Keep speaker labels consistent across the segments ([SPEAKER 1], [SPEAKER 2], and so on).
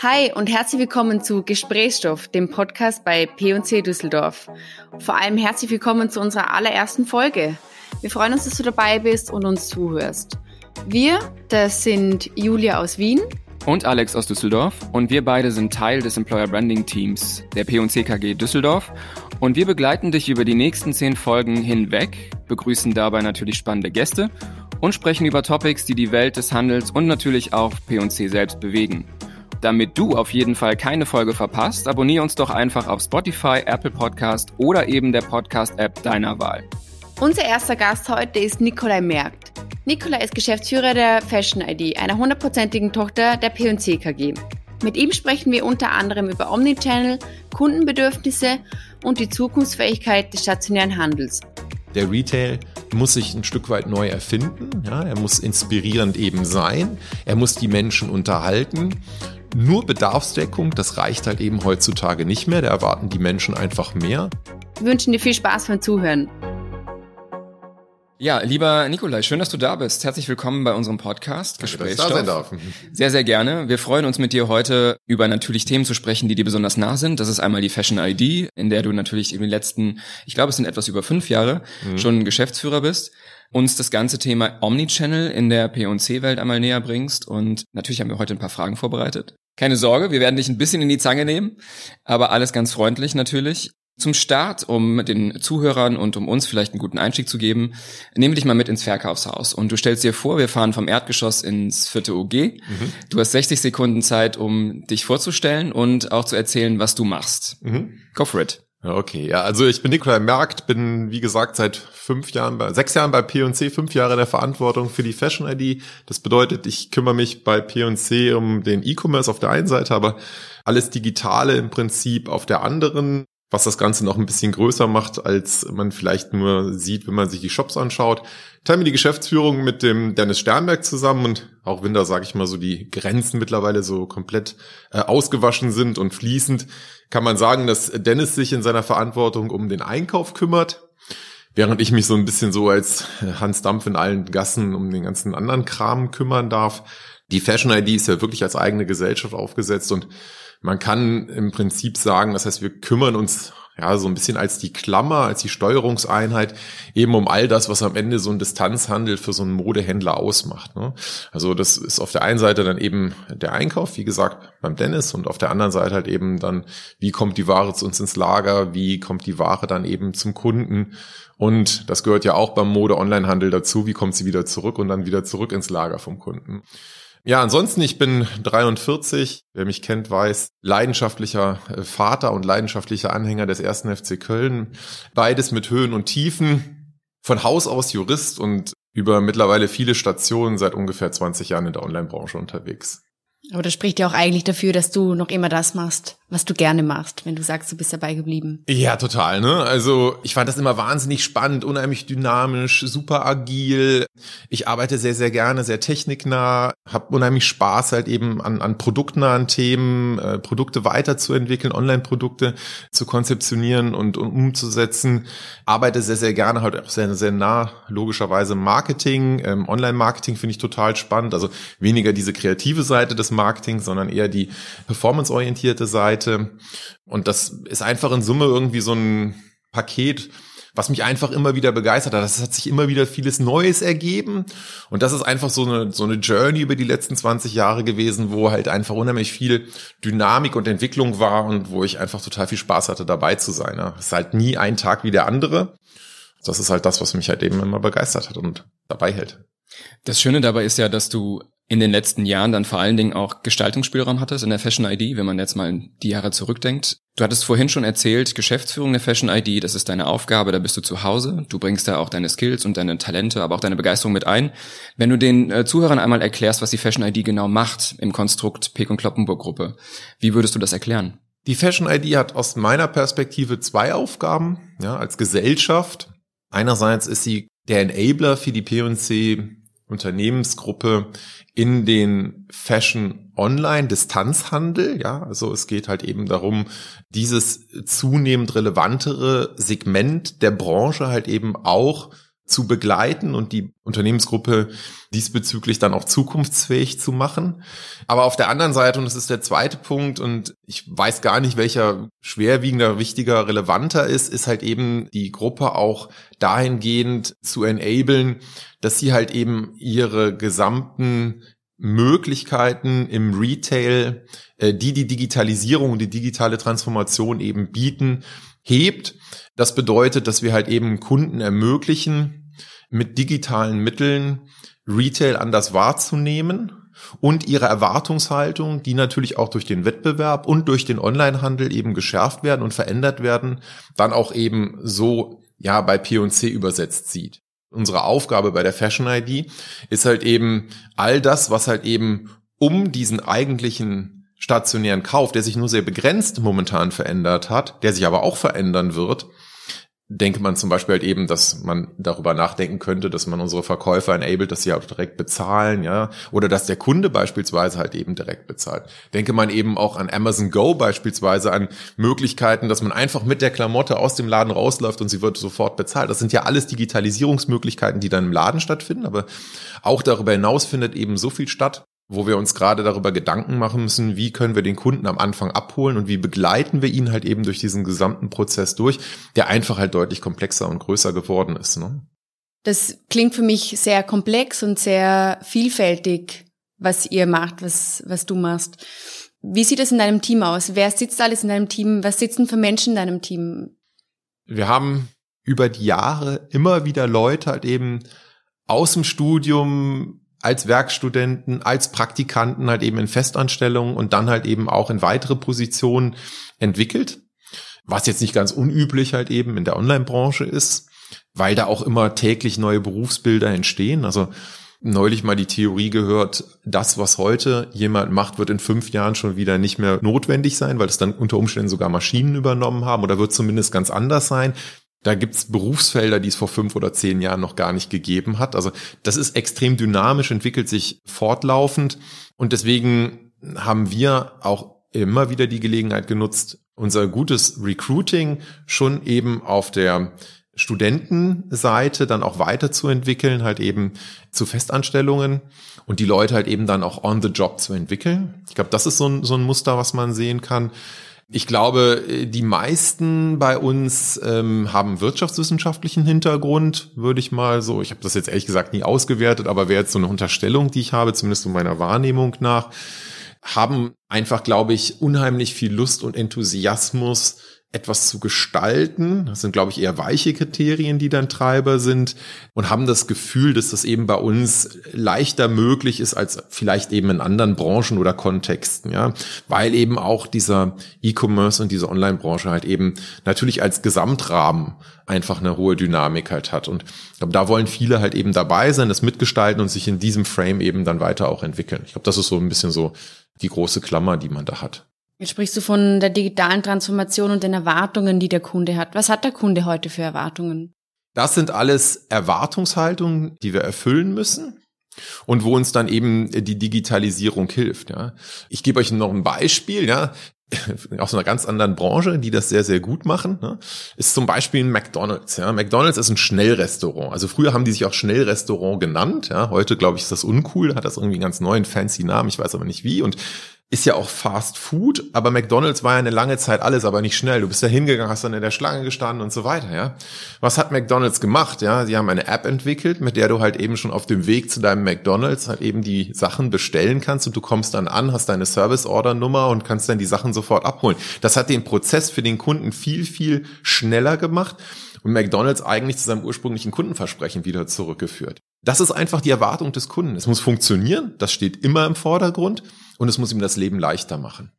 [SPEAKER 1] Hi und herzlich willkommen zu Gesprächsstoff, dem Podcast bei P&C Düsseldorf. Vor allem herzlich willkommen zu unserer allerersten Folge. Wir freuen uns, dass du dabei bist und uns zuhörst. Wir, das sind Julia aus Wien
[SPEAKER 2] und Alex aus Düsseldorf und wir beide sind Teil des Employer Branding Teams der P&C KG Düsseldorf und wir begleiten dich über die nächsten zehn Folgen hinweg, begrüßen dabei natürlich spannende Gäste und sprechen über Topics, die die Welt des Handels und natürlich auch P&C selbst bewegen. Damit du auf jeden Fall keine Folge verpasst, abonniere uns doch einfach auf Spotify, Apple Podcast oder eben der Podcast-App deiner Wahl.
[SPEAKER 1] Unser erster Gast heute ist Nikolai Merkt. Nikolai ist Geschäftsführer der Fashion ID, einer hundertprozentigen Tochter der P&C KG. Mit ihm sprechen wir unter anderem über Omnichannel, Kundenbedürfnisse und die Zukunftsfähigkeit des stationären Handels.
[SPEAKER 3] Der Retail muss sich ein Stück weit neu erfinden. Ja, er muss inspirierend eben sein. Er muss die Menschen unterhalten. Nur Bedarfsdeckung, das reicht halt eben heutzutage nicht mehr. Da erwarten die Menschen einfach mehr.
[SPEAKER 1] Wir wünschen dir viel Spaß beim Zuhören.
[SPEAKER 2] Ja, lieber Nikolai, schön, dass du da bist. Herzlich willkommen bei unserem Podcast Gesprächsstoff. Da sein darf. Sehr, sehr gerne. Wir freuen uns mit dir heute über natürlich Themen zu sprechen, die dir besonders nah sind. Das ist einmal die Fashion ID, in der du natürlich in den letzten, ich glaube, es sind etwas über fünf Jahre mhm. schon Geschäftsführer bist uns das ganze Thema Omnichannel in der P&C-Welt einmal näher bringst. Und natürlich haben wir heute ein paar Fragen vorbereitet. Keine Sorge, wir werden dich ein bisschen in die Zange nehmen, aber alles ganz freundlich natürlich. Zum Start, um den Zuhörern und um uns vielleicht einen guten Einstieg zu geben, nehme dich mal mit ins Verkaufshaus. Und du stellst dir vor, wir fahren vom Erdgeschoss ins vierte OG. Mhm. Du hast 60 Sekunden Zeit, um dich vorzustellen und auch zu erzählen, was du machst. Mhm. Go for it.
[SPEAKER 3] Okay, ja, also ich bin Nikolai Merkt, bin wie gesagt seit fünf Jahren, bei, sechs Jahren bei P&C, fünf Jahre in der Verantwortung für die Fashion ID. Das bedeutet, ich kümmere mich bei P&C um den E-Commerce auf der einen Seite, aber alles Digitale im Prinzip auf der anderen was das Ganze noch ein bisschen größer macht, als man vielleicht nur sieht, wenn man sich die Shops anschaut. Teilen wir die Geschäftsführung mit dem Dennis Sternberg zusammen und auch wenn da, sage ich mal, so die Grenzen mittlerweile so komplett äh, ausgewaschen sind und fließend, kann man sagen, dass Dennis sich in seiner Verantwortung um den Einkauf kümmert, während ich mich so ein bisschen so als Hans Dampf in allen Gassen um den ganzen anderen Kram kümmern darf. Die Fashion ID ist ja wirklich als eigene Gesellschaft aufgesetzt und man kann im Prinzip sagen, das heißt, wir kümmern uns ja so ein bisschen als die Klammer, als die Steuerungseinheit eben um all das, was am Ende so ein Distanzhandel für so einen Modehändler ausmacht. Ne? Also das ist auf der einen Seite dann eben der Einkauf, wie gesagt, beim Dennis und auf der anderen Seite halt eben dann, wie kommt die Ware zu uns ins Lager, wie kommt die Ware dann eben zum Kunden und das gehört ja auch beim Mode-Online-Handel dazu, wie kommt sie wieder zurück und dann wieder zurück ins Lager vom Kunden. Ja, ansonsten, ich bin 43. Wer mich kennt, weiß, leidenschaftlicher äh, Vater und leidenschaftlicher Anhänger des ersten FC Köln. Beides mit Höhen und Tiefen. Von Haus aus Jurist und über mittlerweile viele Stationen seit ungefähr 20 Jahren in der Online-Branche unterwegs.
[SPEAKER 1] Aber das spricht ja auch eigentlich dafür, dass du noch immer das machst, was du gerne machst, wenn du sagst, du bist dabei geblieben.
[SPEAKER 3] Ja, total, ne? Also, ich fand das immer wahnsinnig spannend, unheimlich dynamisch, super agil. Ich arbeite sehr, sehr gerne, sehr techniknah, habe unheimlich Spaß halt eben an, an produktnahen Themen, äh, Produkte weiterzuentwickeln, Online-Produkte zu konzeptionieren und, und umzusetzen. Arbeite sehr, sehr gerne halt auch sehr, sehr nah, logischerweise Marketing. Ähm, Online-Marketing finde ich total spannend. Also weniger diese kreative Seite des Marketings, sondern eher die performanceorientierte Seite Seite. Und das ist einfach in Summe irgendwie so ein Paket, was mich einfach immer wieder begeistert hat. Das hat sich immer wieder vieles Neues ergeben. Und das ist einfach so eine, so eine Journey über die letzten 20 Jahre gewesen, wo halt einfach unheimlich viel Dynamik und Entwicklung war und wo ich einfach total viel Spaß hatte, dabei zu sein. Es ist halt nie ein Tag wie der andere. Das ist halt das, was mich halt eben immer begeistert hat und dabei hält.
[SPEAKER 2] Das Schöne dabei ist ja, dass du in den letzten Jahren dann vor allen Dingen auch Gestaltungsspielraum hattest in der Fashion ID, wenn man jetzt mal die Jahre zurückdenkt. Du hattest vorhin schon erzählt, Geschäftsführung der Fashion ID, das ist deine Aufgabe, da bist du zu Hause. Du bringst da auch deine Skills und deine Talente, aber auch deine Begeisterung mit ein. Wenn du den äh, Zuhörern einmal erklärst, was die Fashion ID genau macht im Konstrukt Peek und Kloppenburg Gruppe, wie würdest du das erklären?
[SPEAKER 3] Die Fashion ID hat aus meiner Perspektive zwei Aufgaben, ja, als Gesellschaft. Einerseits ist sie der Enabler für die P&C Unternehmensgruppe in den Fashion Online Distanzhandel. Ja, also es geht halt eben darum, dieses zunehmend relevantere Segment der Branche halt eben auch zu begleiten und die Unternehmensgruppe diesbezüglich dann auch zukunftsfähig zu machen. Aber auf der anderen Seite, und das ist der zweite Punkt, und ich weiß gar nicht, welcher schwerwiegender, wichtiger, relevanter ist, ist halt eben die Gruppe auch dahingehend zu enablen, dass sie halt eben ihre gesamten Möglichkeiten im Retail, äh, die die Digitalisierung, die digitale Transformation eben bieten, hebt. Das bedeutet, dass wir halt eben Kunden ermöglichen, mit digitalen Mitteln Retail anders wahrzunehmen und ihre Erwartungshaltung, die natürlich auch durch den Wettbewerb und durch den Onlinehandel eben geschärft werden und verändert werden, dann auch eben so ja bei P&C übersetzt sieht. Unsere Aufgabe bei der Fashion ID ist halt eben all das, was halt eben um diesen eigentlichen stationären Kauf, der sich nur sehr begrenzt momentan verändert hat, der sich aber auch verändern wird, denke man zum Beispiel halt eben, dass man darüber nachdenken könnte, dass man unsere Verkäufer enabled, dass sie auch direkt bezahlen, ja, oder dass der Kunde beispielsweise halt eben direkt bezahlt. Denke man eben auch an Amazon Go beispielsweise an Möglichkeiten, dass man einfach mit der Klamotte aus dem Laden rausläuft und sie wird sofort bezahlt. Das sind ja alles Digitalisierungsmöglichkeiten, die dann im Laden stattfinden, aber auch darüber hinaus findet eben so viel statt, wo wir uns gerade darüber Gedanken machen müssen, wie können wir den Kunden am Anfang abholen und wie begleiten wir ihn halt eben durch diesen gesamten Prozess durch, der einfach halt deutlich komplexer und größer geworden ist. Ne?
[SPEAKER 1] Das klingt für mich sehr komplex und sehr vielfältig, was ihr macht, was, was du machst. Wie sieht es in deinem Team aus? Wer sitzt alles in deinem Team? Was sitzen für Menschen in deinem Team?
[SPEAKER 3] Wir haben über die Jahre immer wieder Leute halt eben aus dem Studium als Werkstudenten, als Praktikanten halt eben in Festanstellungen und dann halt eben auch in weitere Positionen entwickelt. Was jetzt nicht ganz unüblich halt eben in der Online-Branche ist, weil da auch immer täglich neue Berufsbilder entstehen. Also neulich mal die Theorie gehört, das, was heute jemand macht, wird in fünf Jahren schon wieder nicht mehr notwendig sein, weil es dann unter Umständen sogar Maschinen übernommen haben oder wird zumindest ganz anders sein. Da gibt's Berufsfelder, die es vor fünf oder zehn Jahren noch gar nicht gegeben hat. Also das ist extrem dynamisch, entwickelt sich fortlaufend und deswegen haben wir auch immer wieder die Gelegenheit genutzt, unser gutes Recruiting schon eben auf der Studentenseite dann auch weiterzuentwickeln, halt eben zu Festanstellungen und die Leute halt eben dann auch on the job zu entwickeln. Ich glaube, das ist so ein, so ein Muster, was man sehen kann. Ich glaube, die meisten bei uns ähm, haben wirtschaftswissenschaftlichen Hintergrund, würde ich mal so. Ich habe das jetzt ehrlich gesagt nie ausgewertet, aber wäre jetzt so eine Unterstellung, die ich habe, zumindest in meiner Wahrnehmung nach, haben einfach, glaube ich, unheimlich viel Lust und Enthusiasmus etwas zu gestalten. Das sind, glaube ich, eher weiche Kriterien, die dann Treiber sind und haben das Gefühl, dass das eben bei uns leichter möglich ist als vielleicht eben in anderen Branchen oder Kontexten, ja, weil eben auch dieser E-Commerce und diese Online-Branche halt eben natürlich als Gesamtrahmen einfach eine hohe Dynamik halt hat. Und glaube, da wollen viele halt eben dabei sein, das mitgestalten und sich in diesem Frame eben dann weiter auch entwickeln. Ich glaube, das ist so ein bisschen so die große Klammer, die man da hat.
[SPEAKER 1] Jetzt sprichst du von der digitalen Transformation und den Erwartungen, die der Kunde hat. Was hat der Kunde heute für Erwartungen?
[SPEAKER 3] Das sind alles Erwartungshaltungen, die wir erfüllen müssen und wo uns dann eben die Digitalisierung hilft. Ja. Ich gebe euch noch ein Beispiel, ja, aus einer ganz anderen Branche, die das sehr, sehr gut machen, ne, ist zum Beispiel ein McDonalds. Ja. McDonalds ist ein Schnellrestaurant. Also früher haben die sich auch Schnellrestaurant genannt. Ja. Heute, glaube ich, ist das uncool, hat das irgendwie einen ganz neuen, fancy Namen, ich weiß aber nicht wie. Und ist ja auch Fast Food, aber McDonald's war ja eine lange Zeit alles, aber nicht schnell. Du bist da hingegangen, hast dann in der Schlange gestanden und so weiter, ja. Was hat McDonald's gemacht, ja? Sie haben eine App entwickelt, mit der du halt eben schon auf dem Weg zu deinem McDonald's halt eben die Sachen bestellen kannst und du kommst dann an, hast deine Service-Order-Nummer und kannst dann die Sachen sofort abholen. Das hat den Prozess für den Kunden viel, viel schneller gemacht und McDonald's eigentlich zu seinem ursprünglichen Kundenversprechen wieder zurückgeführt. Das ist einfach die Erwartung des Kunden. Es muss funktionieren, das steht immer im Vordergrund und es muss ihm das Leben leichter machen.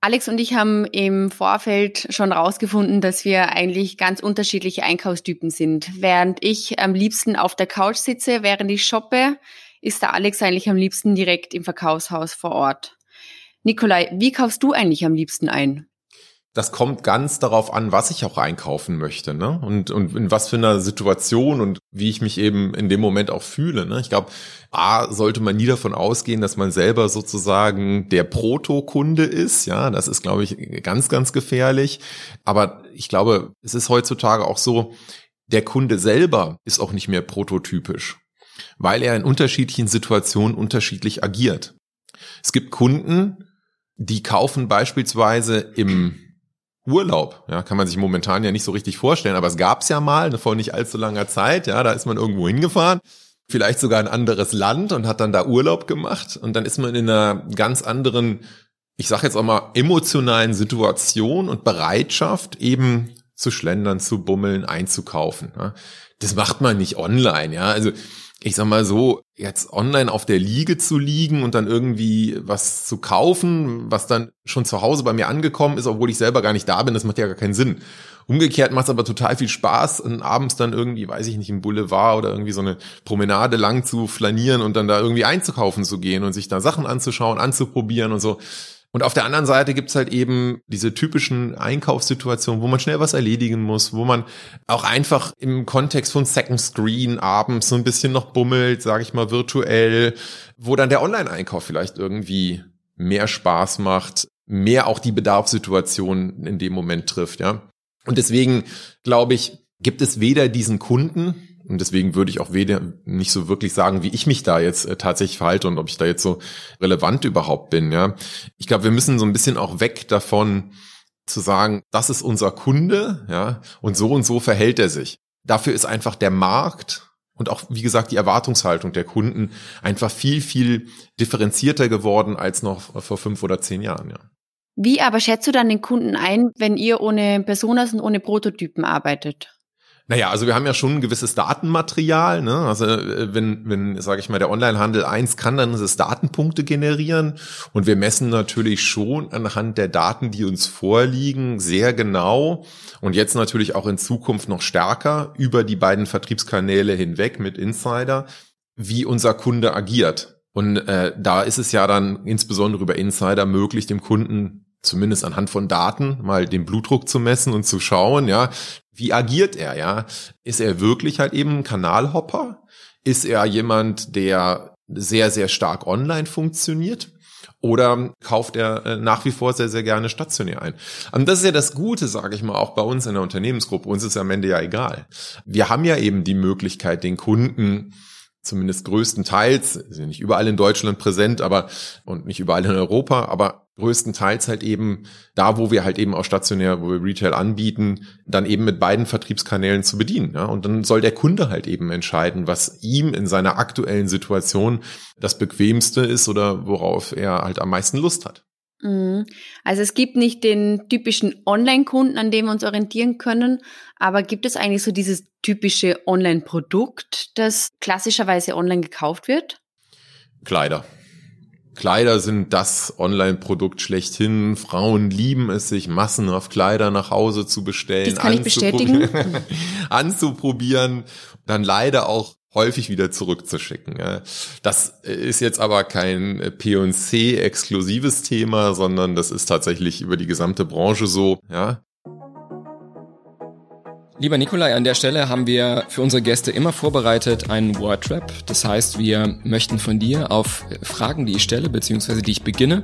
[SPEAKER 1] Alex und ich haben im Vorfeld schon rausgefunden, dass wir eigentlich ganz unterschiedliche Einkaufstypen sind. Während ich am liebsten auf der Couch sitze, während ich shoppe, ist der Alex eigentlich am liebsten direkt im Verkaufshaus vor Ort. Nikolai, wie kaufst du eigentlich am liebsten ein?
[SPEAKER 3] Das kommt ganz darauf an, was ich auch einkaufen möchte, ne? Und, und in was für einer Situation und wie ich mich eben in dem Moment auch fühle. Ne? Ich glaube, A, sollte man nie davon ausgehen, dass man selber sozusagen der Protokunde ist. Ja, das ist, glaube ich, ganz, ganz gefährlich. Aber ich glaube, es ist heutzutage auch so, Der Kunde selber ist auch nicht mehr prototypisch, weil er in unterschiedlichen Situationen unterschiedlich agiert. Es gibt Kunden, die kaufen beispielsweise im Urlaub, ja, kann man sich momentan ja nicht so richtig vorstellen, aber es gab's ja mal vor nicht allzu langer Zeit, ja, da ist man irgendwo hingefahren, vielleicht sogar ein anderes Land und hat dann da Urlaub gemacht und dann ist man in einer ganz anderen, ich sage jetzt auch mal emotionalen Situation und Bereitschaft eben zu schlendern, zu bummeln, einzukaufen. Ja. Das macht man nicht online, ja, also ich sag mal so, jetzt online auf der Liege zu liegen und dann irgendwie was zu kaufen, was dann schon zu Hause bei mir angekommen ist, obwohl ich selber gar nicht da bin, das macht ja gar keinen Sinn. Umgekehrt macht es aber total viel Spaß, abends dann irgendwie, weiß ich nicht, im Boulevard oder irgendwie so eine Promenade lang zu flanieren und dann da irgendwie einzukaufen zu gehen und sich da Sachen anzuschauen, anzuprobieren und so. Und auf der anderen Seite gibt's halt eben diese typischen Einkaufssituationen, wo man schnell was erledigen muss, wo man auch einfach im Kontext von Second Screen abends so ein bisschen noch bummelt, sage ich mal virtuell, wo dann der Online-Einkauf vielleicht irgendwie mehr Spaß macht, mehr auch die Bedarfssituation in dem Moment trifft, ja. Und deswegen glaube ich, gibt es weder diesen Kunden, und deswegen würde ich auch weder nicht so wirklich sagen, wie ich mich da jetzt äh, tatsächlich verhalte und ob ich da jetzt so relevant überhaupt bin. Ja, ich glaube, wir müssen so ein bisschen auch weg davon zu sagen, das ist unser Kunde, ja, und so und so verhält er sich. Dafür ist einfach der Markt und auch, wie gesagt, die Erwartungshaltung der Kunden einfach viel, viel differenzierter geworden als noch vor fünf oder zehn Jahren, ja.
[SPEAKER 1] Wie aber schätzt du dann den Kunden ein, wenn ihr ohne Personas und ohne Prototypen arbeitet?
[SPEAKER 3] Naja, also wir haben ja schon ein gewisses Datenmaterial. Ne? Also äh, wenn, wenn sage ich mal, der Onlinehandel eins kann, dann ist es Datenpunkte generieren. Und wir messen natürlich schon anhand der Daten, die uns vorliegen, sehr genau und jetzt natürlich auch in Zukunft noch stärker über die beiden Vertriebskanäle hinweg mit Insider, wie unser Kunde agiert. Und äh, da ist es ja dann insbesondere über Insider möglich, dem Kunden zumindest anhand von Daten mal den Blutdruck zu messen und zu schauen, ja, wie agiert er, ja? Ist er wirklich halt eben ein Kanalhopper? Ist er jemand, der sehr, sehr stark online funktioniert? Oder kauft er äh, nach wie vor sehr, sehr gerne stationär ein? Und das ist ja das Gute, sage ich mal, auch bei uns in der Unternehmensgruppe. Uns ist am Ende ja egal. Wir haben ja eben die Möglichkeit, den Kunden zumindest größtenteils, sind nicht überall in Deutschland präsent, aber und nicht überall in Europa, aber größtenteils halt eben da, wo wir halt eben auch stationär, wo wir Retail anbieten, dann eben mit beiden Vertriebskanälen zu bedienen. Ja? Und dann soll der Kunde halt eben entscheiden, was ihm in seiner aktuellen Situation das bequemste ist oder worauf er halt am meisten Lust hat.
[SPEAKER 1] Mhm. Also es gibt nicht den typischen Online-Kunden, an dem wir uns orientieren können, aber gibt es eigentlich so dieses typische Online-Produkt, das klassischerweise online gekauft wird?
[SPEAKER 3] Kleider. Kleider sind das Online-Produkt schlechthin. Frauen lieben es, sich massenhaft Kleider nach Hause zu bestellen.
[SPEAKER 1] Das kann ich bestätigen.
[SPEAKER 3] anzuprobieren, dann leider auch häufig wieder zurückzuschicken. Das ist jetzt aber kein P&C-exklusives Thema, sondern das ist tatsächlich über die gesamte Branche so. Ja,
[SPEAKER 2] Lieber Nikolai, an der Stelle haben wir für unsere Gäste immer vorbereitet einen Wordrap. Das heißt, wir möchten von dir auf Fragen, die ich stelle, beziehungsweise die ich beginne,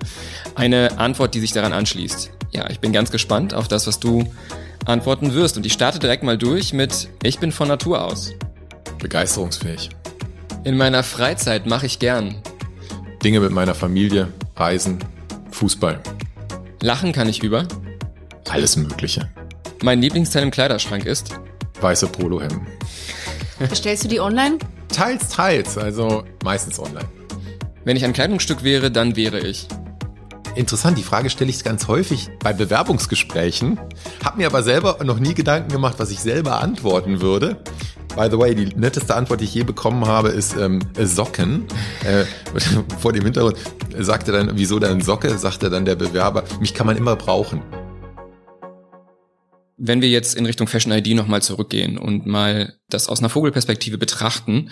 [SPEAKER 2] eine Antwort, die sich daran anschließt. Ja, ich bin ganz gespannt auf das, was du antworten wirst. Und ich starte direkt mal durch mit Ich bin von Natur aus.
[SPEAKER 3] Begeisterungsfähig.
[SPEAKER 2] In meiner Freizeit mache ich gern.
[SPEAKER 3] Dinge mit meiner Familie, Reisen, Fußball.
[SPEAKER 2] Lachen kann ich über.
[SPEAKER 3] Alles Mögliche.
[SPEAKER 2] Mein Lieblingsteil im Kleiderschrank ist?
[SPEAKER 3] Weiße Polohemden.
[SPEAKER 1] Bestellst du die online?
[SPEAKER 3] Teils, teils, also meistens online.
[SPEAKER 2] Wenn ich ein Kleidungsstück wäre, dann wäre ich.
[SPEAKER 3] Interessant, die Frage stelle ich ganz häufig bei Bewerbungsgesprächen, habe mir aber selber noch nie Gedanken gemacht, was ich selber antworten würde. By the way, die netteste Antwort, die ich je bekommen habe, ist ähm, Socken. Äh, vor dem Hintergrund sagte dann, wieso dann Socke, sagte dann der Bewerber, mich kann man immer brauchen.
[SPEAKER 2] Wenn wir jetzt in Richtung Fashion ID nochmal zurückgehen und mal das aus einer Vogelperspektive betrachten,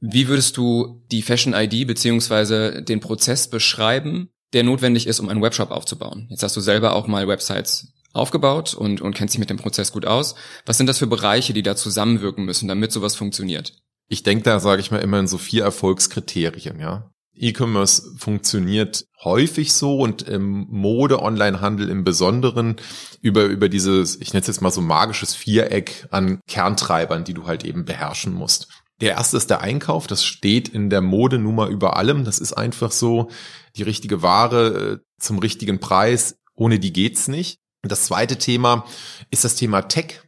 [SPEAKER 2] wie würdest du die Fashion ID beziehungsweise den Prozess beschreiben, der notwendig ist, um einen Webshop aufzubauen? Jetzt hast du selber auch mal Websites aufgebaut und, und kennst dich mit dem Prozess gut aus. Was sind das für Bereiche, die da zusammenwirken müssen, damit sowas funktioniert?
[SPEAKER 3] Ich denke da, sage ich mal, immer in so vier Erfolgskriterien, ja. E-Commerce funktioniert häufig so und im Mode-Online-Handel im Besonderen über, über dieses, ich nenne es jetzt mal so magisches Viereck an Kerntreibern, die du halt eben beherrschen musst. Der erste ist der Einkauf, das steht in der Mode mal über allem. Das ist einfach so, die richtige Ware äh, zum richtigen Preis, ohne die geht's nicht. Das zweite Thema ist das Thema Tech.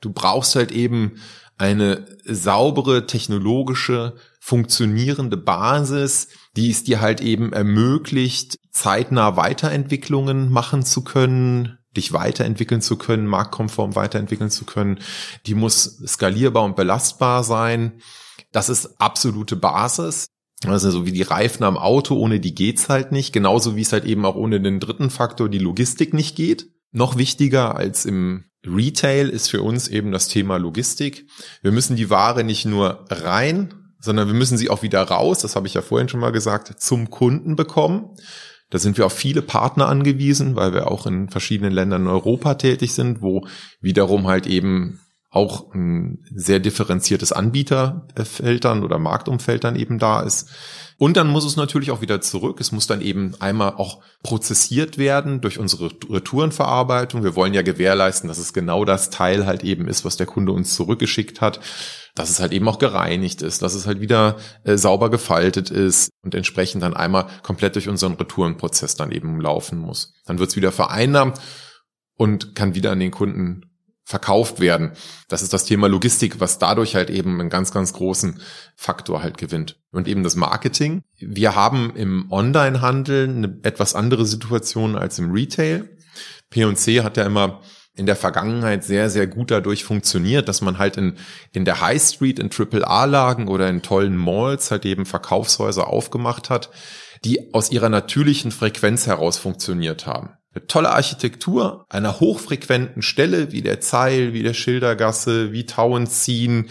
[SPEAKER 3] Du brauchst halt eben eine saubere, technologische, funktionierende Basis, die es dir halt eben ermöglicht, zeitnah Weiterentwicklungen machen zu können, dich weiterentwickeln zu können, marktkonform weiterentwickeln zu können. Die muss skalierbar und belastbar sein. Das ist absolute Basis. Also so wie die Reifen am Auto, ohne die geht's halt nicht. Genauso wie es halt eben auch ohne den dritten Faktor, die Logistik nicht geht. Noch wichtiger als im Retail ist für uns eben das Thema Logistik. Wir müssen die Ware nicht nur rein, sondern wir müssen sie auch wieder raus, das habe ich ja vorhin schon mal gesagt, zum Kunden bekommen. Da sind wir auf viele Partner angewiesen, weil wir auch in verschiedenen Ländern in Europa tätig sind, wo wiederum halt eben auch ein sehr differenziertes Anbieterfeld dann oder Marktumfeld dann eben da ist. Und dann muss es natürlich auch wieder zurück. Es muss dann eben einmal auch prozessiert werden durch unsere Retourenverarbeitung. Wir wollen ja gewährleisten, dass es genau das Teil halt eben ist, was der Kunde uns zurückgeschickt hat. Dass es halt eben auch gereinigt ist, dass es halt wieder äh, sauber gefaltet ist und entsprechend dann einmal komplett durch unseren Retourenprozess dann eben laufen muss. Dann wird es wieder vereinnahmt und kann wieder an den Kunden verkauft werden. Das ist das Thema Logistik, was dadurch halt eben einen ganz, ganz großen Faktor halt gewinnt. Und eben das Marketing. Wir haben im Online-Handel eine etwas andere Situation als im Retail. P&C hat ja immer in der Vergangenheit sehr, sehr gut dadurch funktioniert, dass man halt in, in der High Street, in AAA-Lagen oder in tollen Malls halt eben Verkaufshäuser aufgemacht hat, die aus ihrer natürlichen Frequenz heraus funktioniert haben. Eine tolle Architektur einer hochfrequenten Stelle wie der Zeil, wie der Schildergasse, wie Tauenziehen,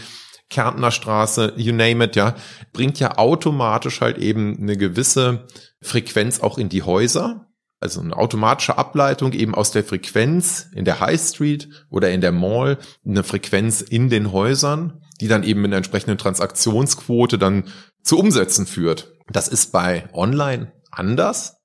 [SPEAKER 3] Kärntner Straße, you name it, ja, bringt ja automatisch halt eben eine gewisse Frequenz auch in die Häuser. Also eine automatische Ableitung eben aus der Frequenz in der High Street oder in der Mall, eine Frequenz in den Häusern, die dann eben mit einer entsprechenden Transaktionsquote dann zu Umsätzen führt. Das ist bei Online anders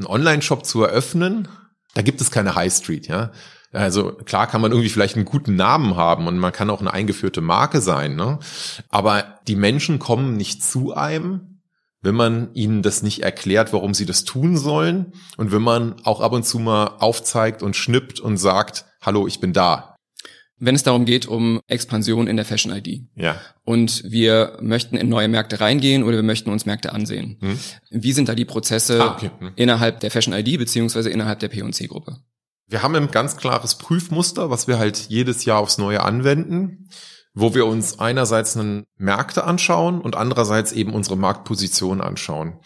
[SPEAKER 3] einen Online-Shop zu eröffnen, da gibt es keine High Street, ja. Also klar kann man irgendwie vielleicht einen guten Namen haben und man kann auch eine eingeführte Marke sein, ne? Aber die Menschen kommen nicht zu einem, wenn man ihnen das nicht erklärt, warum sie das tun sollen und wenn man auch ab und zu mal aufzeigt und schnippt und sagt, hallo, ich bin da
[SPEAKER 2] wenn es darum geht, um Expansion in der Fashion ID.
[SPEAKER 3] Ja.
[SPEAKER 2] Und wir möchten in neue Märkte reingehen oder wir möchten uns Märkte ansehen. Hm. Wie sind da die Prozesse ah, okay. hm. innerhalb der Fashion ID beziehungsweise innerhalb der P&C-Gruppe?
[SPEAKER 3] Wir haben ein ganz klares Prüfmuster, was wir halt jedes Jahr aufs Neue anwenden, wo wir uns einerseits einen Märkte anschauen und andererseits eben unsere Marktposition anschauen.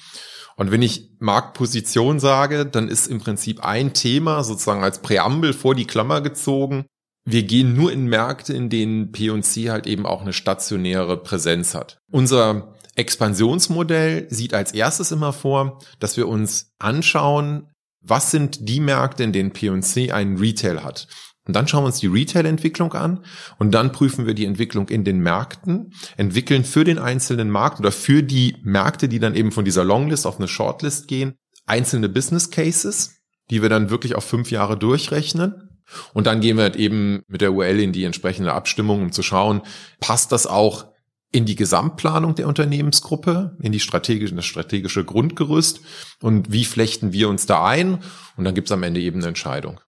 [SPEAKER 3] Und wenn ich Marktposition sage, dann ist im Prinzip ein Thema sozusagen als Präambel vor die Klammer gezogen, wir gehen nur in Märkte, in denen P&C halt eben auch eine stationäre Präsenz hat. Unser Expansionsmodell sieht als erstes immer vor, dass wir uns anschauen, was sind die Märkte, in denen P&C einen Retail hat. Und dann schauen wir uns die Retail-Entwicklung an und dann prüfen wir die Entwicklung in den Märkten, entwickeln für den einzelnen Markt oder für die Märkte, die dann eben von dieser Longlist auf eine Shortlist gehen, einzelne Business Cases, die wir dann wirklich auf fünf Jahre durchrechnen und dann gehen wir halt eben mit der UL in die entsprechende Abstimmung, um zu schauen, passt das auch in die Gesamtplanung der Unternehmensgruppe, in die strategische, das strategische Grundgerüst und wie flechten wir uns da ein? Und dann gibt's am Ende eben eine Entscheidung.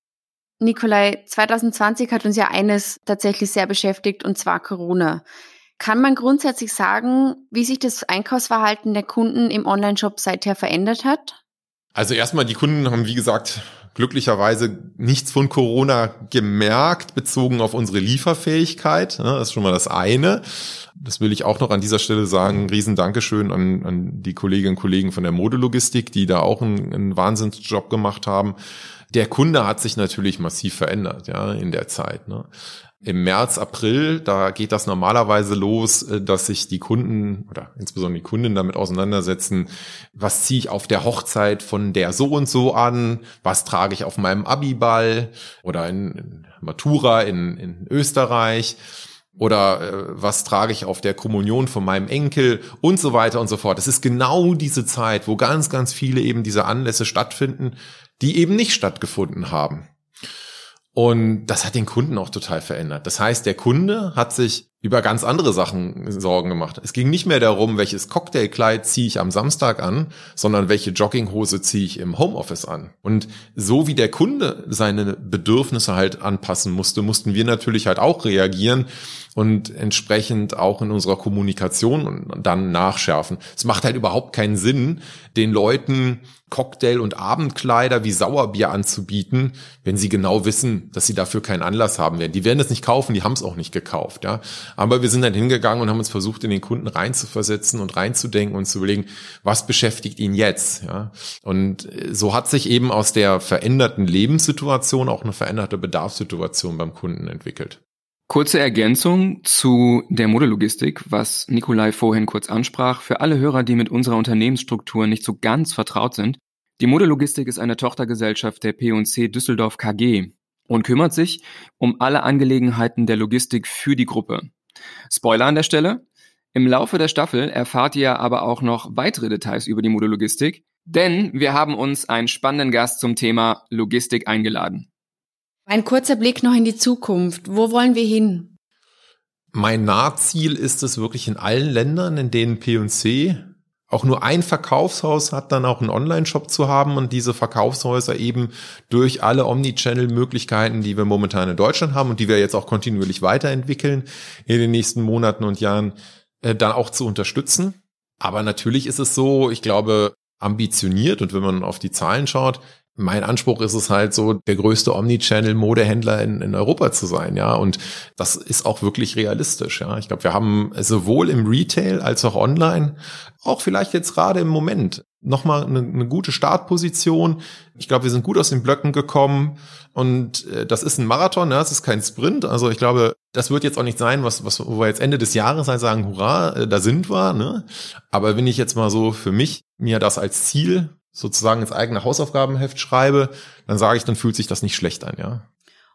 [SPEAKER 1] Nikolai, 2020 hat uns ja eines tatsächlich sehr beschäftigt, und zwar Corona. Kann man grundsätzlich sagen, wie sich das Einkaufsverhalten der Kunden im Onlineshop seither verändert hat?
[SPEAKER 3] Also erstmal, die Kunden haben, wie gesagt, glücklicherweise nichts von Corona gemerkt, bezogen auf unsere Lieferfähigkeit. Das ist schon mal das eine. Das will ich auch noch an dieser Stelle sagen. Riesen Dankeschön an, an die Kolleginnen und Kollegen von der Modelogistik, die da auch einen, einen Wahnsinnsjob gemacht haben. Der Kunde hat sich natürlich massiv verändert, ja, in der Zeit. Ne? Im März, April, da geht das normalerweise los, äh, dass sich die Kunden oder insbesondere die Kunden damit auseinandersetzen, was ziehe ich auf der Hochzeit von der so und so an, was trage ich auf meinem Abiball oder in, in Matura in, in Österreich. oder äh, was trage ich auf der Kommunion von meinem Enkel und so weiter und so fort. Es ist genau diese Zeit, wo ganz, ganz viele eben diese Anlässe stattfinden, die eben nicht stattgefunden haben. Und das hat den Kunden auch total verändert. Das heißt, der Kunde hat sich über ganz andere Sachen Sorgen gemacht. Es ging nicht mehr darum, welches Cocktailkleid ziehe ich am Samstag an, sondern welche Jogginghose ziehe ich im Homeoffice an. Und so wie der Kunde seine Bedürfnisse halt anpassen musste, mussten wir natürlich halt auch reagieren und entsprechend auch in unserer Kommunikation dann nachschärfen. Es macht halt überhaupt keinen Sinn, den Leuten Cocktail und Abendkleider wie Sauerbier anzubieten, wenn sie genau wissen, dass sie dafür keinen Anlass haben werden. Die werden es nicht kaufen, die haben es auch nicht gekauft, ja. Aber wir sind dann hingegangen und haben uns versucht, in den Kunden reinzuversetzen und reinzudenken und zu überlegen, was beschäftigt ihn jetzt, ja. Und so hat sich eben aus der veränderten Lebenssituation auch eine veränderte Bedarfssituation beim Kunden entwickelt.
[SPEAKER 2] Kurze Ergänzung zu der Modelogistik, was Nikolai vorhin kurz ansprach. Für alle Hörer, die mit unserer Unternehmensstruktur nicht so ganz vertraut sind. Die Modelogistik ist eine Tochtergesellschaft der P&C Düsseldorf KG und kümmert sich um alle Angelegenheiten der Logistik für die Gruppe. Spoiler an der Stelle. Im Laufe der Staffel erfahrt ihr aber auch noch weitere Details über die Modelogistik, denn wir haben uns einen spannenden Gast zum Thema Logistik eingeladen.
[SPEAKER 1] Ein kurzer Blick noch in die Zukunft. Wo wollen wir hin?
[SPEAKER 3] Mein Nahziel ist es wirklich in allen Ländern, in denen P&C auch nur ein Verkaufshaus hat, dann auch einen Online-Shop zu haben und diese Verkaufshäuser eben durch alle Omnichannel-Möglichkeiten, die wir momentan in Deutschland haben und die wir jetzt auch kontinuierlich weiterentwickeln in den nächsten Monaten und Jahren, äh, dann auch zu unterstützen. Aber natürlich ist es so, ich glaube, ambitioniert und wenn man auf die Zahlen schaut, mein Anspruch ist es halt so, der größte Omnichannel-Modehändler in, in Europa zu sein, ja. Und das ist auch wirklich realistisch, ja. Ich glaube, wir haben sowohl im Retail als auch online, auch vielleicht jetzt gerade im Moment, nochmal eine, eine gute Startposition. Ich glaube, wir sind gut aus den Blöcken gekommen und äh, das ist ein Marathon, ja, das ist kein Sprint. Also ich glaube, das wird jetzt auch nicht sein, was, was wo wir jetzt Ende des Jahres halt sagen, hurra, äh, da sind wir. Ne? Aber wenn ich jetzt mal so für mich mir das als Ziel sozusagen ins eigene Hausaufgabenheft schreibe, dann sage ich, dann fühlt sich das nicht schlecht an, ja.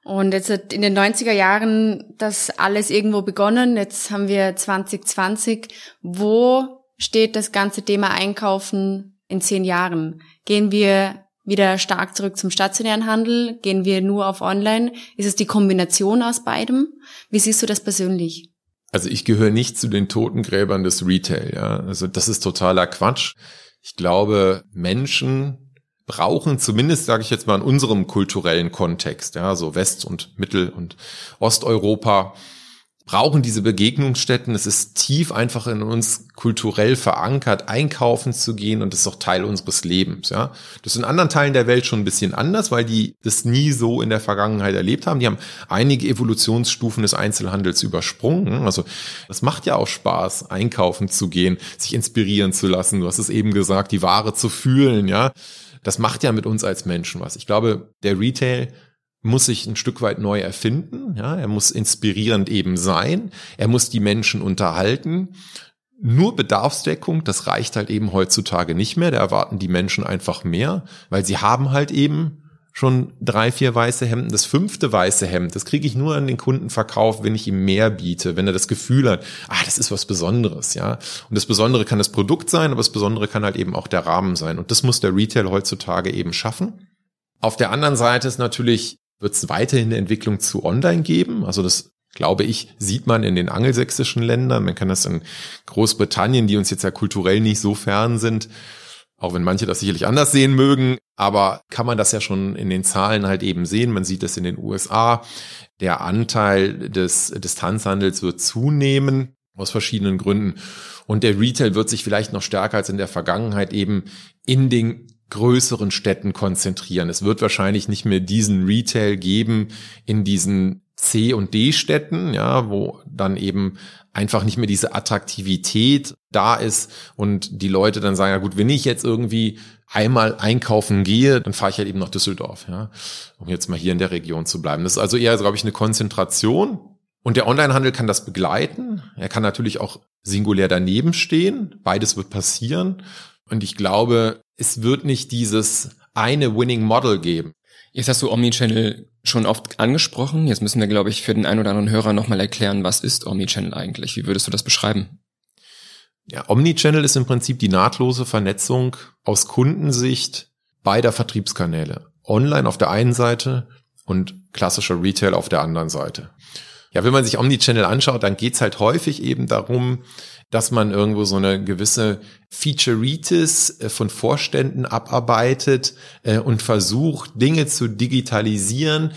[SPEAKER 1] Und jetzt hat in den 90er Jahren das alles irgendwo begonnen. Jetzt haben wir 2020. Wo steht das ganze Thema Einkaufen in zehn Jahren? Gehen wir wieder stark zurück zum stationären Handel? Gehen wir nur auf Online? Ist es die Kombination aus beidem? Wie siehst du das persönlich?
[SPEAKER 3] Also ich gehöre nicht zu den Totengräbern des Retail, ja. Also das ist totaler Quatsch. Ich glaube, Menschen brauchen zumindest, sage ich jetzt mal, in unserem kulturellen Kontext, ja, so West- und Mittel- und Osteuropa, brauchen diese Begegnungsstätten. Es ist tief einfach in uns kulturell verankert, einkaufen zu gehen und das ist auch Teil unseres Lebens. Ja, das ist in anderen Teilen der Welt schon ein bisschen anders, weil die das nie so in der Vergangenheit erlebt haben. Die haben einige Evolutionsstufen des Einzelhandels übersprungen. Also das macht ja auch Spaß, einkaufen zu gehen, sich inspirieren zu lassen. Du hast es eben gesagt, die Ware zu fühlen. Ja, das macht ja mit uns als Menschen was. Ich glaube, der Retail muss sich ein Stück weit neu erfinden. Ja, er muss inspirierend eben sein. Er muss die Menschen unterhalten. Nur Bedarfsdeckung, das reicht halt eben heutzutage nicht mehr. Da erwarten die Menschen einfach mehr, weil sie haben halt eben schon drei, vier weiße Hemden. Das fünfte weiße Hemd, das kriege ich nur an den Kunden verkauft, wenn ich ihm mehr biete, wenn er das Gefühl hat, ah, das ist was Besonderes, ja. Und das Besondere kann das Produkt sein, aber das Besondere kann halt eben auch der Rahmen sein. Und das muss der Retail heutzutage eben schaffen. Auf der anderen Seite ist natürlich wird es weiterhin eine Entwicklung zu Online geben. Also das glaube ich, sieht man in den angelsächsischen Ländern. Man kann das in Großbritannien, die uns jetzt ja kulturell nicht so fern sind, auch wenn manche das sicherlich anders sehen mögen, aber kann man das ja schon in den Zahlen halt eben sehen. Man sieht das in den USA. Der Anteil des Distanzhandels wird zunehmen aus verschiedenen Gründen. Und der Retail wird sich vielleicht noch stärker als in der Vergangenheit eben in den größeren Städten konzentrieren. Es wird wahrscheinlich nicht mehr diesen Retail geben in diesen C- und D-Städten, ja, wo dann eben einfach nicht mehr diese Attraktivität da ist und die Leute dann sagen, ja gut, wenn ich jetzt irgendwie einmal einkaufen gehe, dann fahre ich halt eben nach Düsseldorf, ja, um jetzt mal hier in der Region zu bleiben. Das ist also eher, glaube ich, eine Konzentration. Und der Onlinehandel kann das begleiten. Er kann natürlich auch singulär daneben stehen. Beides wird passieren. Und ich glaube, es wird nicht dieses eine Winning Model geben.
[SPEAKER 2] Jetzt hast du Omnichannel schon oft angesprochen. Jetzt müssen wir, glaube ich, für den einen oder anderen Hörer nochmal erklären, was ist Omnichannel eigentlich? Wie würdest du das beschreiben?
[SPEAKER 3] Ja, Omnichannel ist im Prinzip die nahtlose Vernetzung aus Kundensicht beider Vertriebskanäle. Online auf der einen Seite und klassischer Retail auf der anderen Seite. Ja, wenn man sich Omnichannel anschaut, dann geht's halt häufig eben darum, dass man irgendwo so eine gewisse Featureitis äh, von Vorständen abarbeitet äh, und versucht, Dinge zu digitalisieren,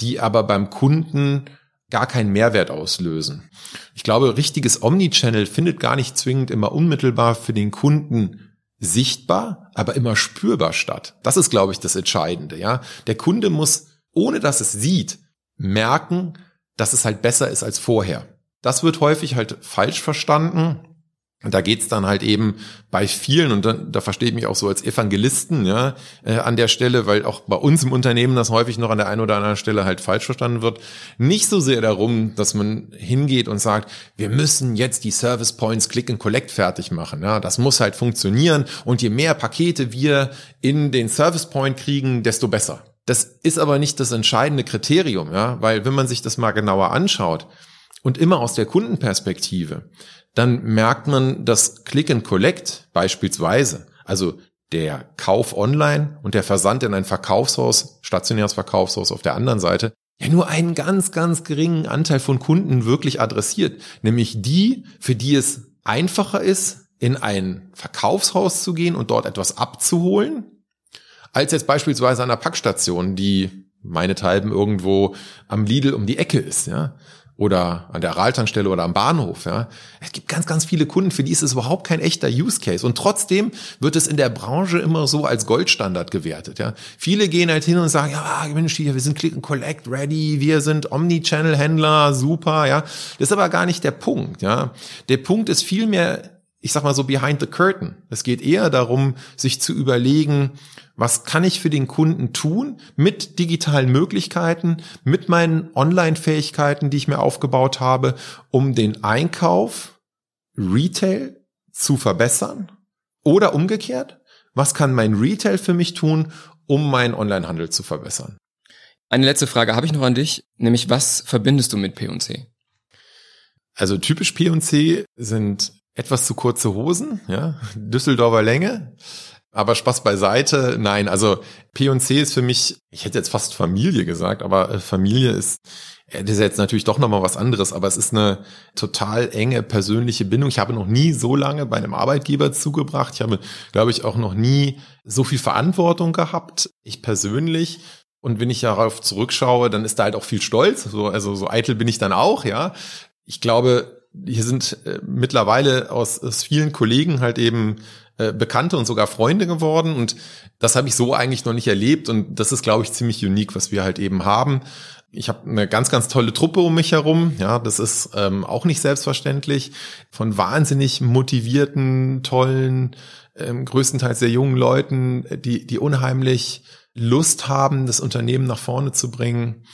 [SPEAKER 3] die aber beim Kunden gar keinen Mehrwert auslösen. Ich glaube, richtiges Omnichannel findet gar nicht zwingend immer unmittelbar für den Kunden sichtbar, aber immer spürbar statt. Das ist, glaube ich, das Entscheidende, ja. Der Kunde muss, ohne dass es sieht, merken, dass es halt besser ist als vorher. Das wird häufig halt falsch verstanden. Und da geht's dann halt eben bei vielen, und da, da verstehe ich mich auch so als Evangelisten, ja, äh, an der Stelle, weil auch bei uns im Unternehmen das häufig noch an der einen oder anderen Stelle halt falsch verstanden wird, nicht so sehr darum, dass man hingeht und sagt, wir müssen jetzt die Service Points Click and Collect fertig machen. Ja, das muss halt funktionieren und je mehr Pakete wir in den Service Point kriegen, desto besser. Das ist aber nicht das entscheidende Kriterium, ja, weil wenn man sich das mal genauer anschaut und immer aus der Kundenperspektive, dann merkt man, dass Click and Collect beispielsweise, also der Kauf online und der Versand in ein Verkaufshaus, stationäres Verkaufshaus auf der anderen Seite, ja nur einen ganz, ganz geringen Anteil von Kunden wirklich adressiert, nämlich die, für die es einfacher ist, in ein Verkaufshaus zu gehen und dort etwas abzuholen, als jetzt beispielsweise an einer Packstation, die meinethalben irgendwo am Lidl um die Ecke ist, ja oder an der Rahltankstelle oder am Bahnhof. Ja. Es gibt ganz, ganz viele Kunden, für die ist es überhaupt kein echter Use Case. Und trotzdem wird es in der Branche immer so als Goldstandard gewertet. Ja. Viele gehen halt hin und sagen, ja, Mensch, hier, wir sind Click and Collect ready, wir sind Omnichannel-Händler, super. Ja. Das ist aber gar nicht der Punkt. Ja. Der Punkt ist vielmehr, ich sag mal so behind the curtain. Es geht eher darum, sich zu überlegen, was kann ich für den Kunden tun mit digitalen Möglichkeiten, mit meinen Online-Fähigkeiten, die ich mir aufgebaut habe, um den Einkauf Retail zu verbessern? Oder umgekehrt, was kann mein Retail für mich tun, um meinen Onlinehandel zu verbessern?
[SPEAKER 2] Eine letzte Frage habe ich noch an dich, nämlich was verbindest du mit P&C?
[SPEAKER 3] Also typisch P&C sind etwas zu kurze Hosen, ja, Düsseldorfer Länge. Aber Spaß beiseite, nein, also P&C ist für mich, ich hätte jetzt fast Familie gesagt, aber äh, Familie ist, äh, das ist jetzt natürlich doch nochmal was anderes, aber es ist eine total enge persönliche Bindung. Ich habe noch nie so lange bei einem Arbeitgeber zugebracht. Ich habe, glaube ich, auch noch nie so viel Verantwortung gehabt. Ich persönlich. Und wenn ich darauf zurückschaue, dann ist da halt auch viel Stolz. So, also so eitel bin ich dann auch, ja. Ich glaube, hier sind äh, mittlerweile aus, aus vielen Kollegen halt eben äh, Bekannte und sogar Freunde geworden. Und das habe ich so eigentlich noch nicht erlebt. Und das ist, glaube ich, ziemlich unique, was wir halt eben haben. Ich habe eine ganz, ganz tolle Truppe um mich herum. Ja, das ist ähm, auch nicht selbstverständlich. Von wahnsinnig motivierten, tollen, ähm, größtenteils sehr jungen Leuten, die, die unheimlich Lust haben, das Unternehmen nach vorne zu bringen.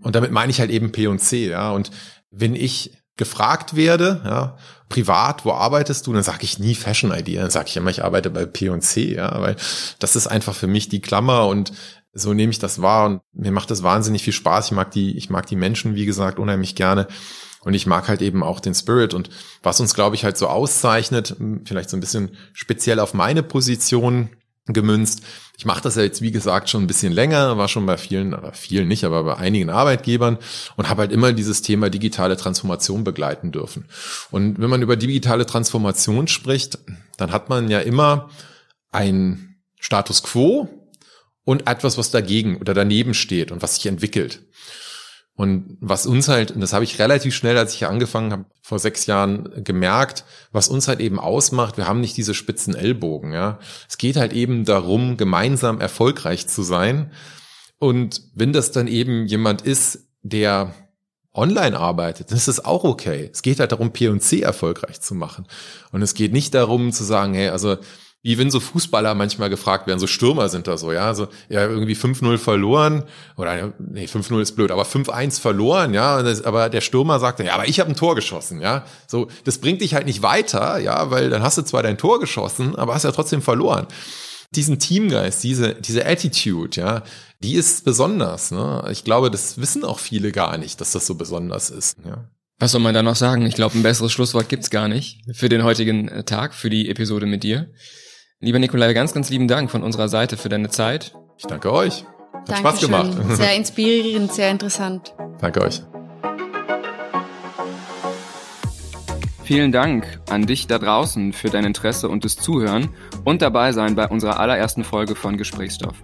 [SPEAKER 3] Und damit meine ich halt eben P und C, ja. Und wenn ich gefragt werde, ja, privat, wo arbeitest du? Dann sage ich nie Fashion ID, dann sage ich immer, ich arbeite bei P&C, ja, weil das ist einfach für mich die Klammer und so nehme ich das wahr und mir macht das wahnsinnig viel Spaß. Ich mag die, ich mag die Menschen, wie gesagt, unheimlich gerne. Und ich mag halt eben auch den Spirit. Und was uns, glaube ich, halt so auszeichnet, vielleicht so ein bisschen speziell auf meine Position gemünzt. Ich mache das ja jetzt, wie gesagt, schon ein bisschen länger, war schon bei vielen, aber vielen nicht, aber bei einigen Arbeitgebern und habe halt immer dieses Thema digitale Transformation begleiten dürfen. Und wenn man über digitale Transformation spricht, dann hat man ja immer ein Status quo und etwas, was dagegen oder daneben steht und was sich entwickelt. Und was uns halt, und das habe ich relativ schnell, als ich hier angefangen habe, vor sechs Jahren gemerkt, was uns halt eben ausmacht, wir haben nicht diese spitzen Ellbogen, ja. Es geht halt eben darum, gemeinsam erfolgreich zu sein. Und wenn das dann eben jemand ist, der online arbeitet, dann ist das auch okay. Es geht halt darum, P&C erfolgreich zu machen. Und es geht nicht darum zu sagen, hey, also wie wenn so Fußballer manchmal gefragt werden, so Stürmer sind da so, ja, so, ja, irgendwie 5-0 verloren, oder, nee, 5-0 ist blöd, aber 5-1 verloren, ja, das, aber der Stürmer sagt dann, ja, aber ich habe ein Tor geschossen, ja, so, das bringt dich halt nicht weiter, ja, weil dann hast du zwar dein Tor geschossen, aber hast ja trotzdem verloren. diesen Teamgeist, diese, diese Attitude, ja, die ist besonders. Ne? Ich glaube, das wissen auch viele gar nicht, dass das so besonders ist. Ja.
[SPEAKER 2] Was soll man da noch sagen? Ich glaube, ein besseres Schlusswort gibt's gar nicht für den heutigen äh, Tag, für die Episode mit dir. Lieber Nikolai, ganz, ganz lieben Dank von unserer Seite für deine Zeit.
[SPEAKER 3] Ich danke euch. Hat
[SPEAKER 1] Dankeschön.
[SPEAKER 3] Spaß gemacht.
[SPEAKER 1] Sehr inspirierend, sehr interessant.
[SPEAKER 3] Danke euch.
[SPEAKER 2] Vielen Dank an dich da draußen für dein Interesse und das Zuhören und dabei sein bei unserer allerersten Folge von Gesprächsstoff.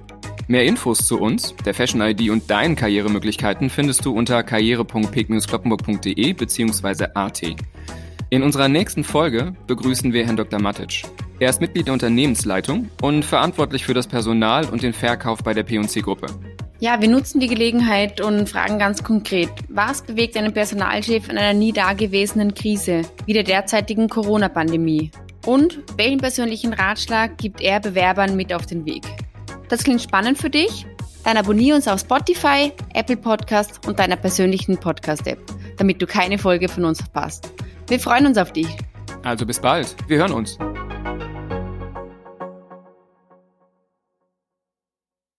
[SPEAKER 2] Mehr Infos zu uns, der Fashion ID und deinen Karrieremöglichkeiten findest du unter karriere.peg-kloppenburg.de bzw. AT. In unserer nächsten Folge begrüßen wir Herrn Dr. Matic. Er ist Mitglied der Unternehmensleitung und verantwortlich für das Personal und den Verkauf bei der P&C-Gruppe.
[SPEAKER 1] Ja, wir nutzen die Gelegenheit und fragen ganz konkret, was bewegt einen Personalchef in einer nie dagewesenen Krise, wie der derzeitigen Corona-Pandemie? Und welchen persönlichen Ratschlag gibt er Bewerbern mit auf den Weg? Das klingt spannend für dich? Dann abonniere uns auf Spotify, Apple Podcast und deiner persönlichen Podcast-App, damit du keine Folge von uns verpasst. Wir freuen uns auf dich.
[SPEAKER 2] Also bis bald. Wir hören uns.